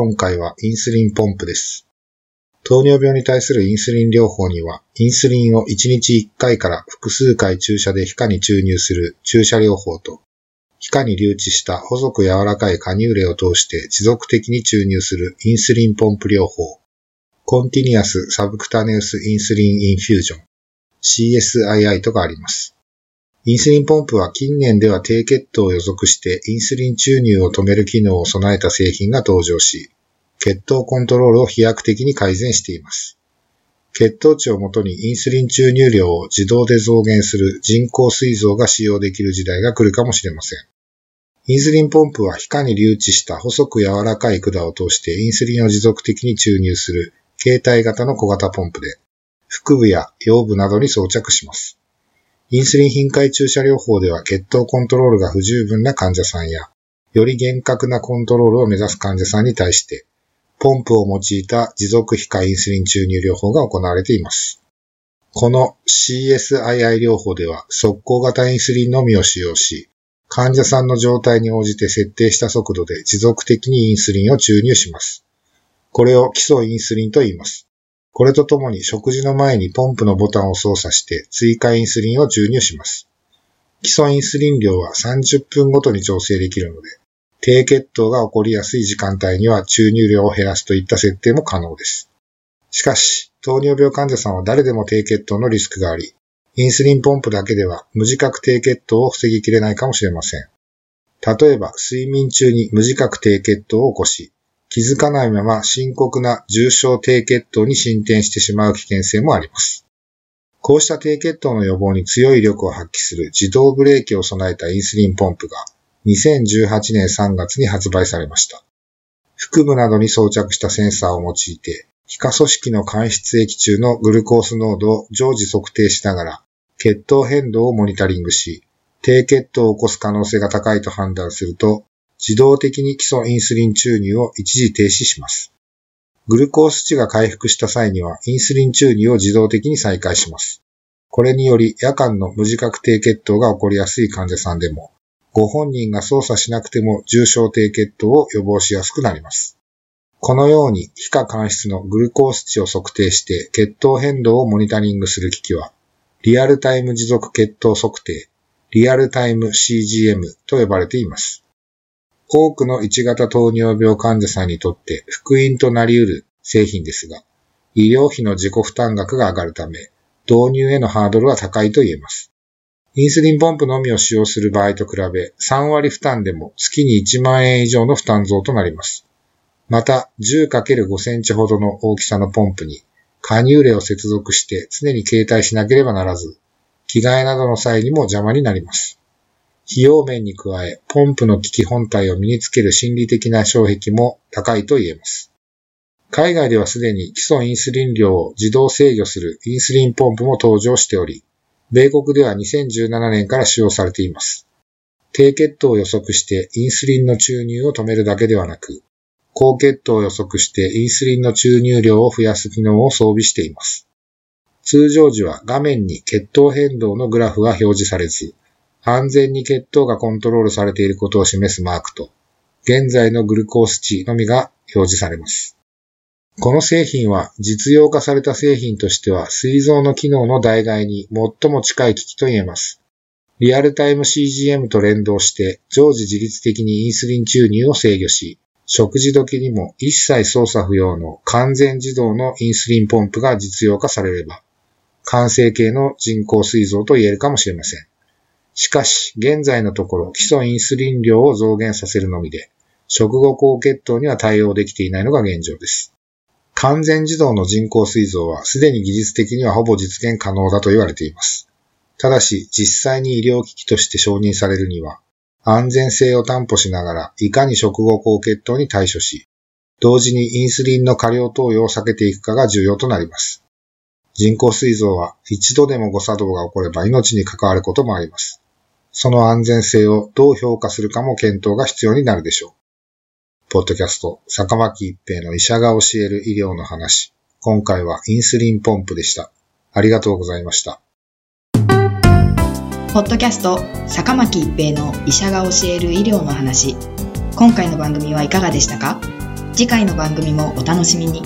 今回はインスリンポンプです。糖尿病に対するインスリン療法には、インスリンを1日1回から複数回注射で皮下に注入する注射療法と、皮下に留置した細く柔らかいカニューレを通して持続的に注入するインスリンポンプ療法、 Continuous Subcutaneous Insulin Infusion、CSII とがあります。インスリンポンプは近年では低血糖を予測してインスリン注入を止める機能を備えた製品が登場し、血糖コントロールを飛躍的に改善しています。血糖値をもとにインスリン注入量を自動で増減する人工膵臓が使用できる時代が来るかもしれません。インスリンポンプは皮下に留置した細く柔らかい管を通してインスリンを持続的に注入する携帯型の小型ポンプで、腹部や腰部などに装着します。インスリン頻回注射療法では血糖コントロールが不十分な患者さんや、より厳格なコントロールを目指す患者さんに対して、ポンプを用いた持続皮下インスリン注入療法が行われています。この CSII 療法では速攻型インスリンのみを使用し、患者さんの状態に応じて設定した速度で持続的にインスリンを注入します。これを基礎インスリンと言います。これとともに食事の前にポンプのボタンを操作して追加インスリンを注入します。基礎インスリン量は30分ごとに調整できるので、低血糖が起こりやすい時間帯には注入量を減らすといった設定も可能です。しかし、糖尿病患者さんは誰でも低血糖のリスクがあり、インスリンポンプだけでは無自覚低血糖を防ぎきれないかもしれません。例えば、睡眠中に無自覚低血糖を起こし、気づかないまま深刻な重症低血糖に進展してしまう危険性もあります。こうした低血糖の予防に強い力を発揮する自動ブレーキを備えたインスリンポンプが2018年3月に発売されました。腹部などに装着したセンサーを用いて、皮下組織の間質液中のグルコース濃度を常時測定しながら、血糖変動をモニタリングし、低血糖を起こす可能性が高いと判断すると、自動的に基礎インスリン注入を一時停止します。グルコース値が回復した際には、インスリン注入を自動的に再開します。これにより、夜間の無自覚低血糖が起こりやすい患者さんでも、ご本人が操作しなくても重症低血糖を予防しやすくなります。このように皮下間質のグルコース値を測定して血糖変動をモニタリングする機器は、リアルタイム持続血糖測定、リアルタイム CGM と呼ばれています。多くの1型糖尿病患者さんにとって福音となり得る製品ですが、医療費の自己負担額が上がるため、導入へのハードルは高いと言えます。インスリンポンプのみを使用する場合と比べ、3割負担でも月に1万円以上の負担増となります。また、10×5 センチほどの大きさのポンプに、カニューレを接続して常に携帯しなければならず、着替えなどの際にも邪魔になります。費用面に加え、ポンプの機器本体を身につける心理的な障壁も高いと言えます。海外ではすでに基礎インスリン量を自動制御するインスリンポンプも登場しており、米国では2017年から使用されています。低血糖を予測してインスリンの注入を止めるだけではなく、高血糖を予測してインスリンの注入量を増やす機能を装備しています。通常時は画面に血糖変動のグラフが表示されず、安全に血糖がコントロールされていることを示すマークと、現在のグルコース値のみが表示されます。この製品は実用化された製品としては膵臓の機能の代替に最も近い機器と言えます。リアルタイム CGM と連動して常時自律的にインスリン注入を制御し、食事時にも一切操作不要の完全自動のインスリンポンプが実用化されれば、完成形の人工膵臓と言えるかもしれません。しかし、現在のところ基礎インスリン量を増減させるのみで、食後高血糖には対応できていないのが現状です。完全自動の人工膵臓はすでに技術的にはほぼ実現可能だと言われています。ただし、実際に医療機器として承認されるには、安全性を担保しながら、いかに食後高血糖に対処し、同時にインスリンの過量投与を避けていくかが重要となります。人工膵臓は一度でも誤作動が起これば命に関わることもあります。その安全性をどう評価するかも検討が必要になるでしょう。ポッドキャスト、坂巻一平の医者が教える医療の話。今回はインスリンポンプでした。ありがとうございました。ポッドキャスト、坂巻一平の医者が教える医療の話。今回の番組はいかがでしたか？次回の番組もお楽しみに。